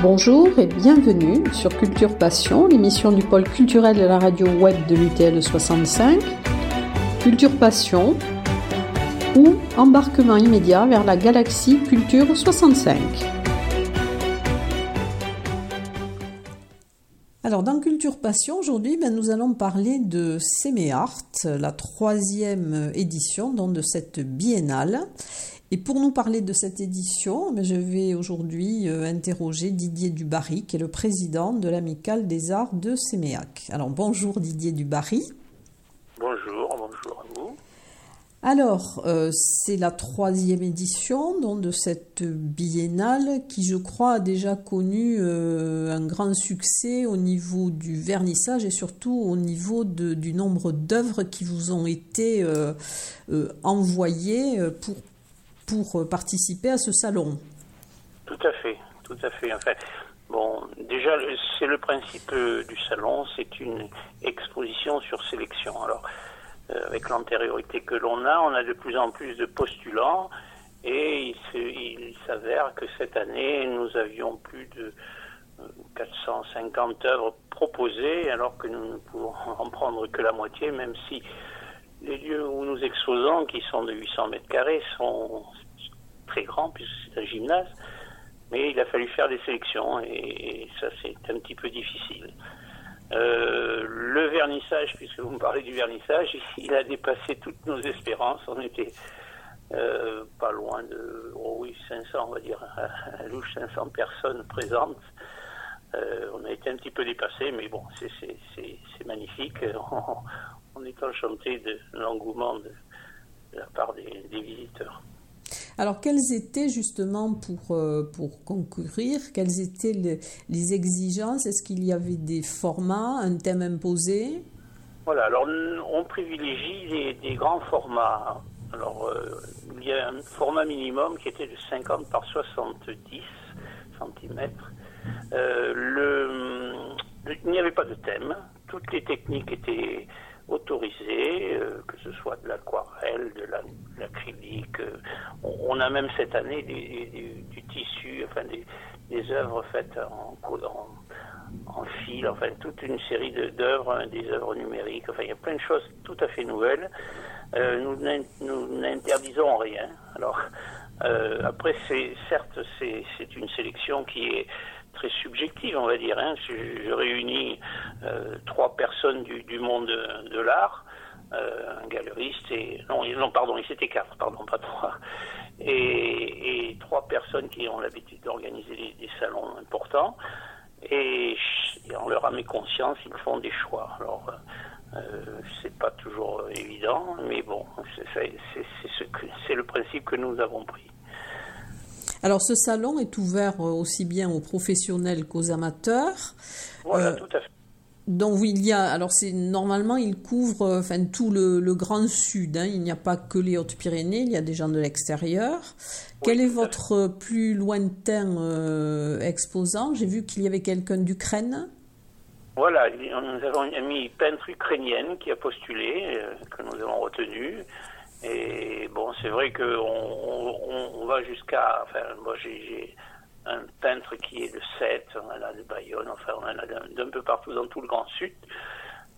Bonjour et bienvenue sur Culture Passion, l'émission du pôle culturel de la radio web de l'UTL 65. Culture Passion ou embarquement immédiat vers la galaxie Culture 65. Alors dans Culture Passion, aujourd'hui, ben, nous allons parler de Séméart, la troisième édition de cette biennale. Et pour nous parler de cette édition, je vais aujourd'hui euh, interroger Didier Dubarry, qui est le président de l'Amicale des Arts de Séméac. Alors bonjour Didier Dubarry. Bonjour, bonjour à vous. Alors, euh, c'est la troisième édition donc, de cette biennale qui, je crois, a déjà connu euh, un grand succès au niveau du vernissage et surtout au niveau du nombre d'œuvres qui vous ont été envoyées pour pour euh, participer à ce salon. Tout à fait, tout à fait. Enfin, bon, déjà, c'est le principe euh, du salon, c'est une exposition sur sélection. Alors, euh, avec l'antériorité que l'on a, on a de plus en plus de postulants et il s'avère que cette année, nous avions plus de 450 œuvres proposées, alors que nous ne pouvons en prendre que la moitié, même si les lieux où nous exposons, qui sont de 800 mètres carrés, sont très grands, puisque c'est un gymnase. Mais il a fallu faire des sélections et, ça, c'est un petit peu difficile. Euh, le vernissage, puisque vous me parlez du vernissage, il a dépassé toutes nos espérances. On était euh, pas loin de, oh oui, 500, on va dire, à louche 500 personnes présentes. Euh, on a été un petit peu dépassé, mais bon, c'est magnifique. est enchanté de l'engouement de, la part des, visiteurs. Alors, quelles étaient justement pour, euh, pour concourir, quelles étaient les, exigences? Est-ce qu'il y avait des formats, un thème imposé? Voilà, alors on privilégie des, grands formats. Alors, euh, il y a un format minimum qui était de 50 par 70 cm. Euh, le, il n'y avait pas de thème. Toutes les techniques étaient autorisées, euh, que ce soit de l'aquarelle, de l'acrylique. Euh, on, a même cette année du tissu, enfin des, des œuvres faites en, en, en fil, enfin toute une série d'œuvres, hein, des œuvres numériques. Enfin, il y a plein de choses tout à fait nouvelles. nous n'interdisons rien. Alors, après, c'est certes, c'est une sélection qui est très subjective, on va dire. Hein. Je, réunis euh, trois personnes du, monde de, l'art, euh, un galeriste et non, pardon, c'était quatre, pardon, pas trois, et, trois personnes qui ont l'habitude d'organiser des, salons importants. Et, en leur âme et conscience, ils font des choix. Alors, euh, c'est pas toujours évident, mais bon, c'est le principe que nous avons pris. Alors ce salon est ouvert euh, aussi bien aux professionnels qu'aux amateurs. Voilà, euh, tout à fait. Donc il y a, alors c'est normalement il couvre euh, enfin tout le, grand sud. Hein. il n'y a pas que les Hautes-Pyrénées, il y a des gens de l'extérieur. Quel est votre plus lointain exposant? J'ai vu qu'il y avait quelqu'un d'Ukraine. Voilà, nous avons une amie peintre ukrainienne qui a postulé, que nous avons retenue. Et bon, c'est vrai qu'on on, va jusqu'à. Enfin, moi, j'ai un peintre qui est de Sète, on en a de Bayonne, enfin, on en a d'un peu partout dans tout le Grand Sud.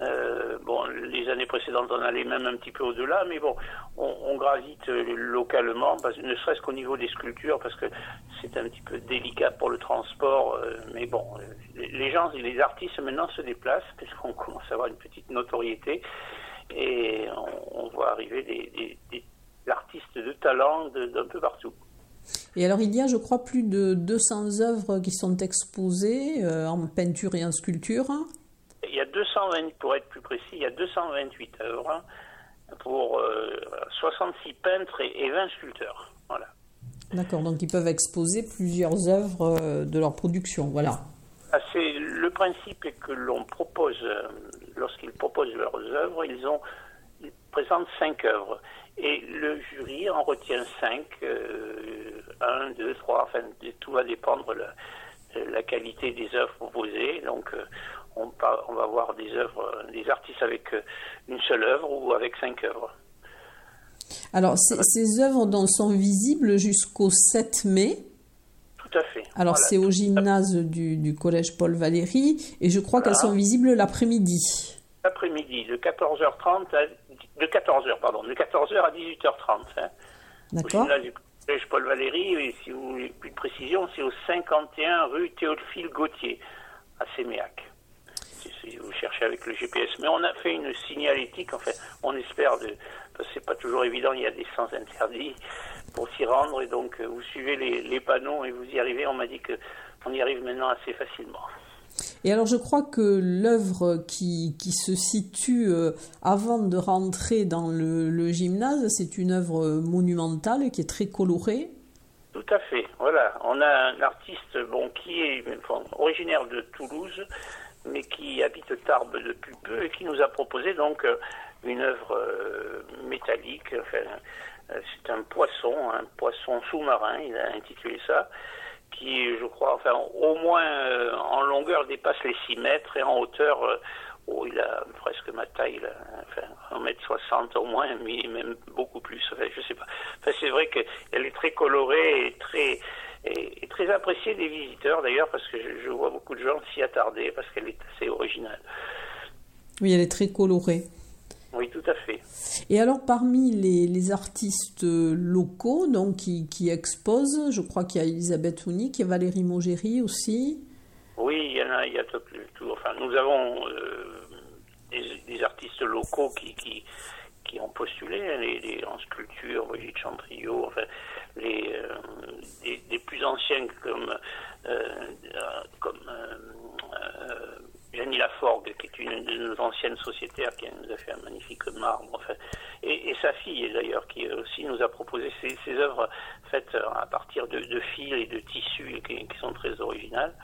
Euh, bon, les années précédentes, on allait même un petit peu au-delà, mais bon, on, gravite localement, parce, ne serait-ce qu'au niveau des sculptures, parce que c'est un petit peu délicat pour le transport. Euh, mais bon, les gens, les artistes maintenant se déplacent, parce qu'on commence à avoir une petite notoriété et on, voit arriver des, artistes de talent d'un peu partout. Et alors il y a, je crois, plus de 200 œuvres qui sont exposées euh, en peinture et en sculpture. Il y a 220, pour être plus précis, il y a 228 œuvres pour 66 euh, peintres et, 20 sculpteurs. Voilà. D'accord, donc ils peuvent exposer plusieurs œuvres euh, de leur production, voilà. Ah, le principe est que l'on propose lorsqu'ils proposent leurs œuvres, ils, ont, présentent cinq œuvres. Et le jury en retient cinq, euh, un, deux, trois, enfin, tout va dépendre de la, qualité des œuvres proposées. Donc, euh, on, on, va voir des œuvres, des artistes avec euh, une seule œuvre ou avec cinq œuvres. Alors, ces, œuvres sont visibles jusqu'au 7 mai. Tout à fait. Alors c'est au gymnase du, collège Paul Valéry et je crois qu'elles sont visibles l'après-midi. L'après-midi, de 14h30 à de 14h pardon, de 14h à 18h30. Hein. D'accord. Au gymnase du collège Paul Valéry, et si vous voulez plus de précision, c'est au 51 rue Théophile Gauthier à Séméac. Si vous cherchez avec le GPS, mais on a fait une signalétique. En fait, on espère de, parce que c'est pas toujours évident. Il y a des sens interdits pour s'y rendre, et donc euh, vous suivez les, les panneaux et vous y arrivez. On m'a dit que on y arrive maintenant assez facilement. Et alors je crois que l'œuvre qui, qui, se situe euh, avant de rentrer dans le, gymnase, c'est une œuvre monumentale qui est très colorée. Tout à fait, voilà. On a un artiste bon, qui est originaire de Toulouse, mais qui habite Tarbes depuis peu et qui nous a proposé donc euh, une œuvre euh, c'est un poisson, un poisson sous-marin, il a intitulé ça qui, je crois, enfin, au moins euh, en longueur dépasse les 6 mètres et en hauteur, euh, oh, il a presque ma taille, enfin, 1m60 au moins, mais même beaucoup plus, je sais pas. Enfin, c'est vrai qu'elle est très colorée et très, et, très appréciée des visiteurs d'ailleurs, parce que je vois beaucoup de gens s'y attarder parce qu'elle est assez originale. Oui, elle est très colorée. Oui, tout à fait. Et alors, parmi les, artistes locaux donc, qui, qui, exposent, je crois qu'il y a Elisabeth Hounic, il y a Valérie Mogéry aussi. Oui, il y en a, il y a tout. Enfin, nous avons euh, des, artistes locaux qui, qui, qui ont postulé, hein, les, en sculpture, Brigitte Chantriot, enfin, les, euh, des, plus anciens comme, euh, comme Jenny Laforgue, qui est une de nos anciennes sociétaires, qui nous a fait un magnifique marbre, enfin, et, sa fille d'ailleurs, qui aussi nous a proposé ces, œuvres faites à partir de, fils et de tissus qui, sont très originales.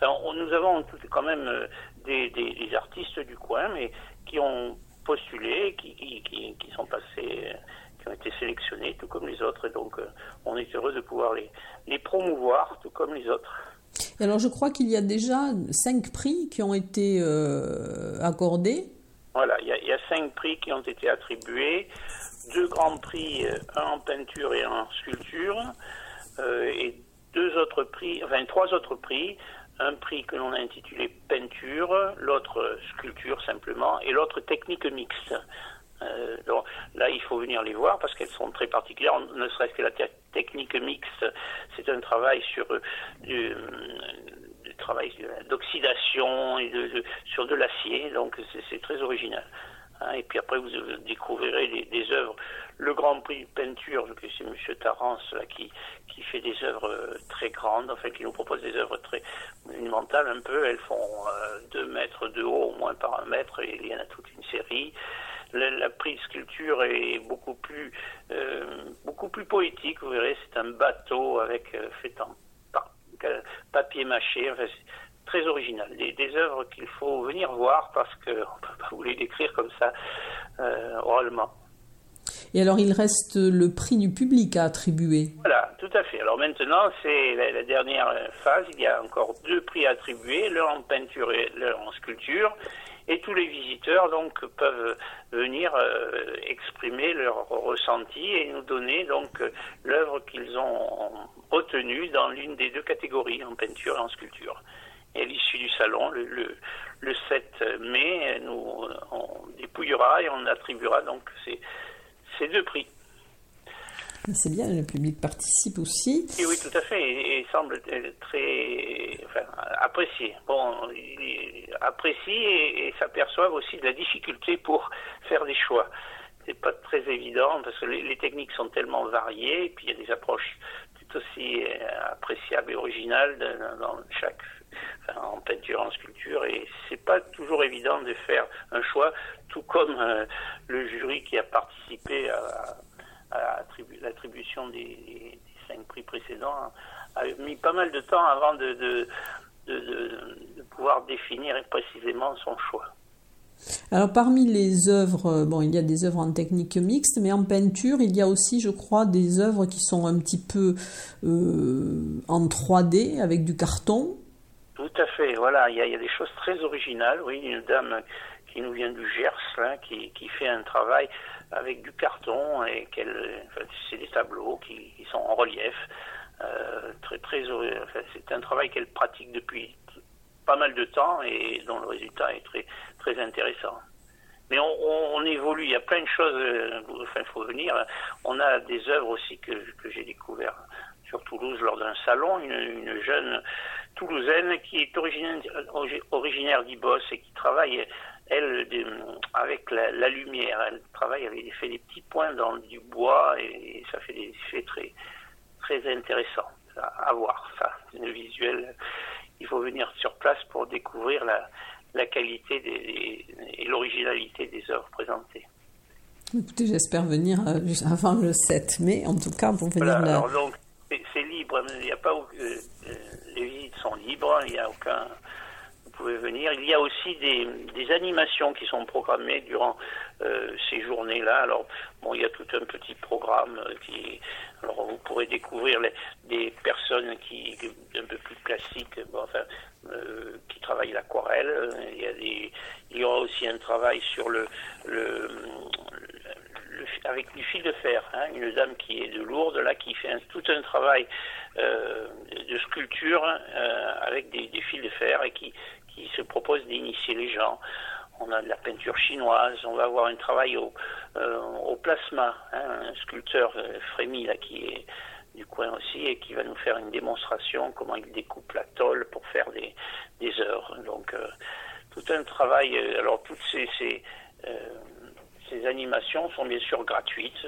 nous avons quand même euh, des, artistes du coin, mais qui ont postulé, qui, qui, sont passés, qui ont été sélectionnés, tout comme les autres, et donc euh, on est heureux de pouvoir les promouvoir, tout comme les autres. Alors je crois qu'il y a déjà cinq prix qui ont été euh, accordés. Voilà, il y, a, cinq prix qui ont été attribués, deux grands prix, euh, un en peinture et un en sculpture, euh, et deux autres prix, enfin trois autres prix, un prix que l'on a intitulé peinture, l'autre sculpture simplement, et l'autre technique mixte. Donc, là, il faut venir les voir parce qu'elles sont très particulières. Ne serait-ce que la technique mixte, c'est un travail sur euh, du, travail d'oxydation et de, sur de l'acier, donc c'est très original. Hein. et puis après, vous découvrirez des, œuvres. Le Grand Prix peinture, c'est M. Tarance là, qui, qui fait des œuvres euh, très grandes, enfin qui nous propose des œuvres très monumentales un peu. Elles font 2 mètres de haut, au moins par un mètre, et il y en a toute une série la, la prise sculpture est beaucoup plus, euh, beaucoup plus poétique. Vous verrez, c'est un bateau avec euh, fait en papier mâché. Enfin, très original. Des, des œuvres qu'il faut venir voir parce qu'on ne peut pas vous les décrire comme ça euh, oralement. Et alors, il reste le prix du public à attribuer. Voilà, tout à fait. Alors maintenant, c'est la, la, dernière phase. Il y a encore deux prix à attribuer, l'un en peinture et l'un en sculpture et tous les visiteurs donc peuvent venir euh, exprimer leur ressenti et nous donner donc l'œuvre qu'ils ont obtenue dans l'une des deux catégories, en peinture et en sculpture. Et à l'issue du salon, le, le, le, 7 mai, nous on dépouillera et on attribuera donc ces, ces deux prix. C'est bien, le public participe aussi. Et oui, tout à fait, et, semble très apprécié. Bon, apprécie et, et s'aperçoivent aussi de la difficulté pour faire des choix. C'est pas très évident parce que les, techniques sont tellement variées, et puis il y a des approches tout aussi euh, appréciables et originales dans chaque en peinture, en sculpture, et c'est pas toujours évident de faire un choix, tout comme euh, le jury qui a participé à, l'attribution des, cinq prix précédents a mis pas mal de temps avant de, de, pouvoir définir précisément son choix. Alors parmi les œuvres, euh, bon, il y a des œuvres en technique mixte, mais en peinture, il y a aussi, je crois, des œuvres qui sont un petit peu euh, en 3D avec du carton. Tout à fait, voilà, il y, a, il y, a, des choses très originales. Oui, une dame qui nous vient du Gers, là, qui, qui fait un travail avec du carton et qu'elle, c'est des tableaux qui, sont en relief très, c'est un travail qu'elle pratique depuis pas mal de temps et dont le résultat est très, intéressant. Mais on, évolue, il y a plein de choses, enfin, il faut venir. On a des œuvres aussi que, j'ai découvertes sur Toulouse lors d'un salon, une, une, jeune toulousaine qui est originaire, originaire d'Ibos et qui travaille elle, avec la, lumière, elle travaille, elle fait des petits points dans du bois et, ça fait des effets très, très intéressants à, voir. Ça, le visuel, il faut venir sur place pour découvrir la, la qualité des, et l'originalité des œuvres présentées. Écoutez, j'espère venir euh, avant le 7 mai, en tout cas, pour venir là. Alors donc, c'est libre, il n'y a pas, euh, les visites sont libres, il n'y a aucun pouvez venir. Il y a aussi des, animations qui sont programmées durant euh, ces journées-là. Alors, bon, il y a tout un petit programme qui. Alors, vous pourrez découvrir des personnes qui un peu plus classiques, bon, enfin, euh, qui travaillent l'aquarelle. Il y a des, il y aura aussi un travail sur le, le, avec du fil de fer. Hein, une dame qui est de Lourdes, là, qui fait tout un travail euh, de sculpture avec des, des, fils de fer et qui, qui se propose d'initier les gens. On a de la peinture chinoise, on va avoir un travail au, euh, plasma, hein, un sculpteur euh, Frémy là, qui est du coin aussi et qui va nous faire une démonstration comment il découpe la tôle pour faire des, des heures. Donc euh, tout un travail, alors toutes ces, animations sont bien sûr gratuites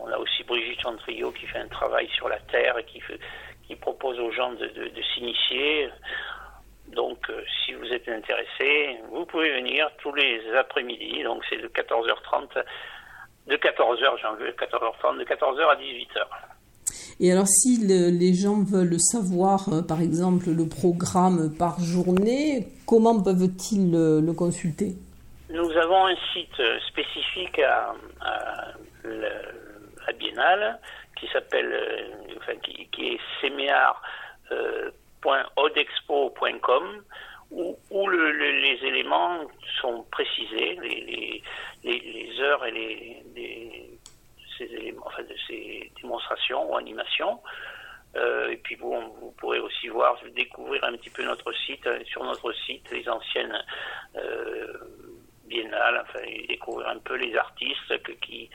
on a aussi Brigitte Chandrio qui fait un travail sur la terre et qui, propose aux gens de s'initier. Euh, vous êtes intéressé, vous pouvez venir tous les après-midi. Donc, c'est de 14h30, de 14h, j'en veux, 14h30, de 14h à 18h. Et alors, si les gens veulent savoir, euh, par exemple, le programme par journée, comment peuvent-ils le, consulter? Nous avons un site spécifique à, la Biennale qui s'appelle, euh, enfin, qui, qui est séméar odexpo.com où, où le, les éléments sont précisés, les, les, les heures et les, ces éléments, enfin, de ces démonstrations ou animations. Euh, et puis bon, vous pourrez aussi voir, découvrir un petit peu notre site, euh, sur notre site, les anciennes euh, biennales, enfin, découvrir un peu les artistes que, qui,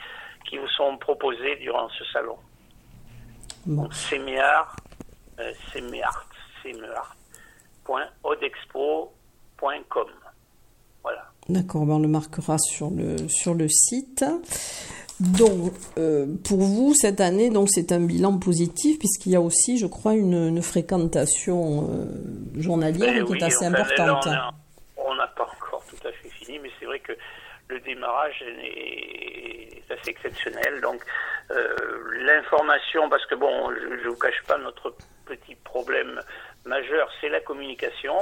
qui vous sont proposés durant ce salon. Bon. Séméart, euh, Séméart, cmart.odexpo.com. Voilà. D'accord, ben on le marquera sur le, sur le site. Donc, euh, pour vous, cette année, donc c'est un bilan positif, puisqu'il y a aussi, je crois, une, fréquentation euh, journalière qui est assez importante. on n'a pas encore tout à fait fini, mais c'est vrai que le démarrage est, assez exceptionnel. Donc, euh, l'information, parce que bon, je ne vous cache pas notre petit problème majeur, c'est la communication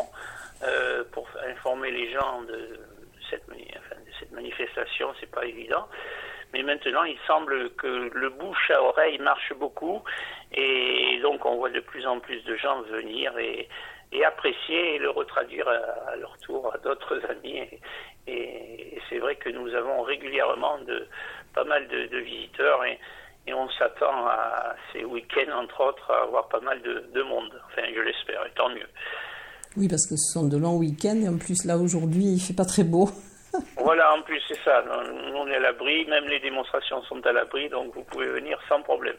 euh, pour informer les gens de cette, enfin, de cette manifestation. C'est pas évident. Mais maintenant, il semble que le bouche à oreille marche beaucoup et donc on voit de plus en plus de gens venir et, apprécier et le retraduire à, leur tour à d'autres amis. Et, c'est vrai que nous avons régulièrement pas mal de, visiteurs et on s'attend à ces week-ends, entre autres, à avoir pas mal de, monde. Enfin, je l'espère, et tant mieux. Oui, parce que ce sont de longs week-ends, et en plus, là, aujourd'hui, il fait pas très beau. voilà, en plus, c'est ça. Nous, on est à l'abri, même les démonstrations sont à l'abri, donc vous pouvez venir sans problème.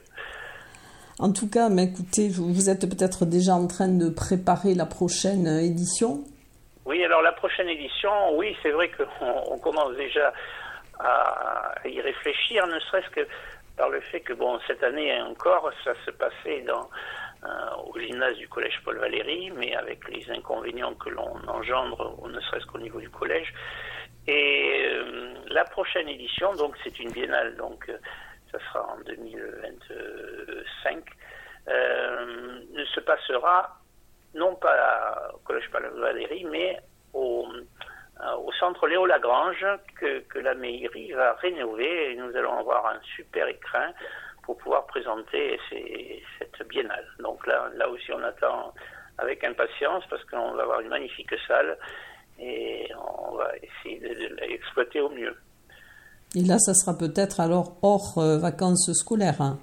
En tout cas, mais écoutez, vous êtes peut-être déjà en train de préparer la prochaine édition? Oui, alors la prochaine édition, oui, c'est vrai qu'on on commence déjà à y réfléchir, ne serait-ce que par le fait que, bon, cette année encore, ça se passait dans, euh, au gymnase du collège Paul Valéry, mais avec les inconvénients que l'on engendre, ne serait-ce qu'au niveau du collège. Et euh, la prochaine édition, donc c'est une biennale, donc euh, ça sera en 2025, ne se passera non pas au collège Paul Valéry, mais au au centre Léo Lagrange que, la mairie va rénover et nous allons avoir un super écrin pour pouvoir présenter cette biennale. Donc là, là aussi, on attend avec impatience parce qu'on va avoir une magnifique salle et on va essayer de, l'exploiter au mieux. Et là, ça sera peut-être alors hors euh, vacances scolaires. Hein.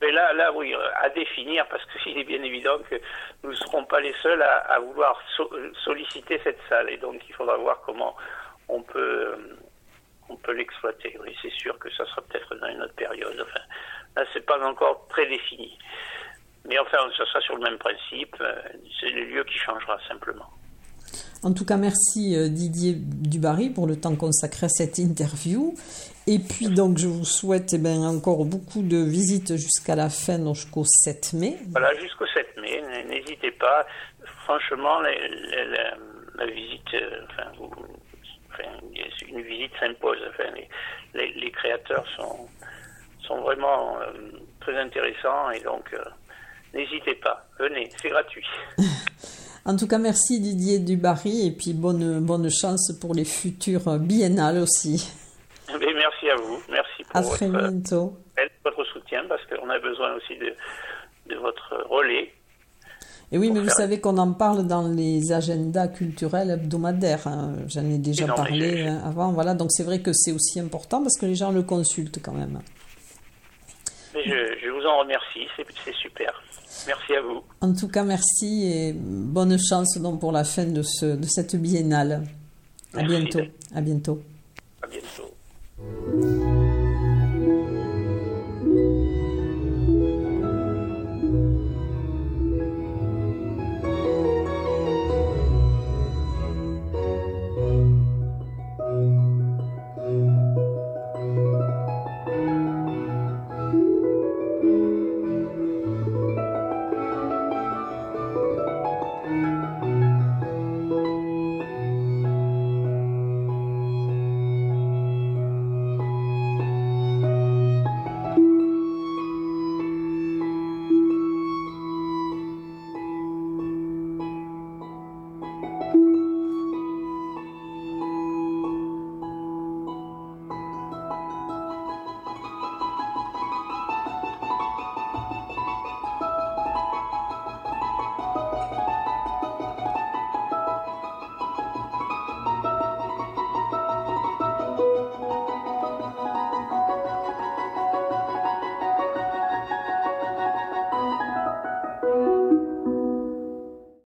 Mais là, là, oui, à, définir parce qu'il est bien évident que nous ne serons pas les seuls à, vouloir solliciter cette salle et donc il faudra voir comment on peut on peut l'exploiter. Oui, c'est sûr que ça sera peut-être dans une autre période. Enfin, là, c'est pas encore très défini. Mais enfin, ça sera sur le même principe. Euh, c'est le lieu qui changera simplement. En tout cas, merci euh, Didier Dubarry pour le temps consacré à cette interview. Et puis, donc, je vous souhaite eh ben, encore beaucoup de visites jusqu'à la fin, jusqu'au 7 mai. Voilà, jusqu'au 7 mai. N'hésitez pas. Franchement, la, visite, euh, enfin, une visite s'impose. Enfin, les, créateurs sont, sont vraiment euh, très intéressants et donc n'hésitez pas. Venez, c'est gratuit. En tout cas, merci Didier Dubarry et puis bonne, bonne chance pour les futurs biennales aussi. Eh merci à vous. Merci pour à très votre, bientôt. votre soutien parce qu'on a besoin aussi de, de votre relais. Et oui, mais vous savez qu'on en parle dans les agendas culturels hebdomadaires. Hein. J'en ai déjà parlé hein, avant. Voilà, donc c'est vrai que c'est aussi important parce que les gens le consultent quand même. Mais je, je vous en remercie, c'est super. Merci à vous. En tout cas, merci et bonne chance pour la fin de, ce, de cette biennale. À bientôt. À bientôt. À bientôt.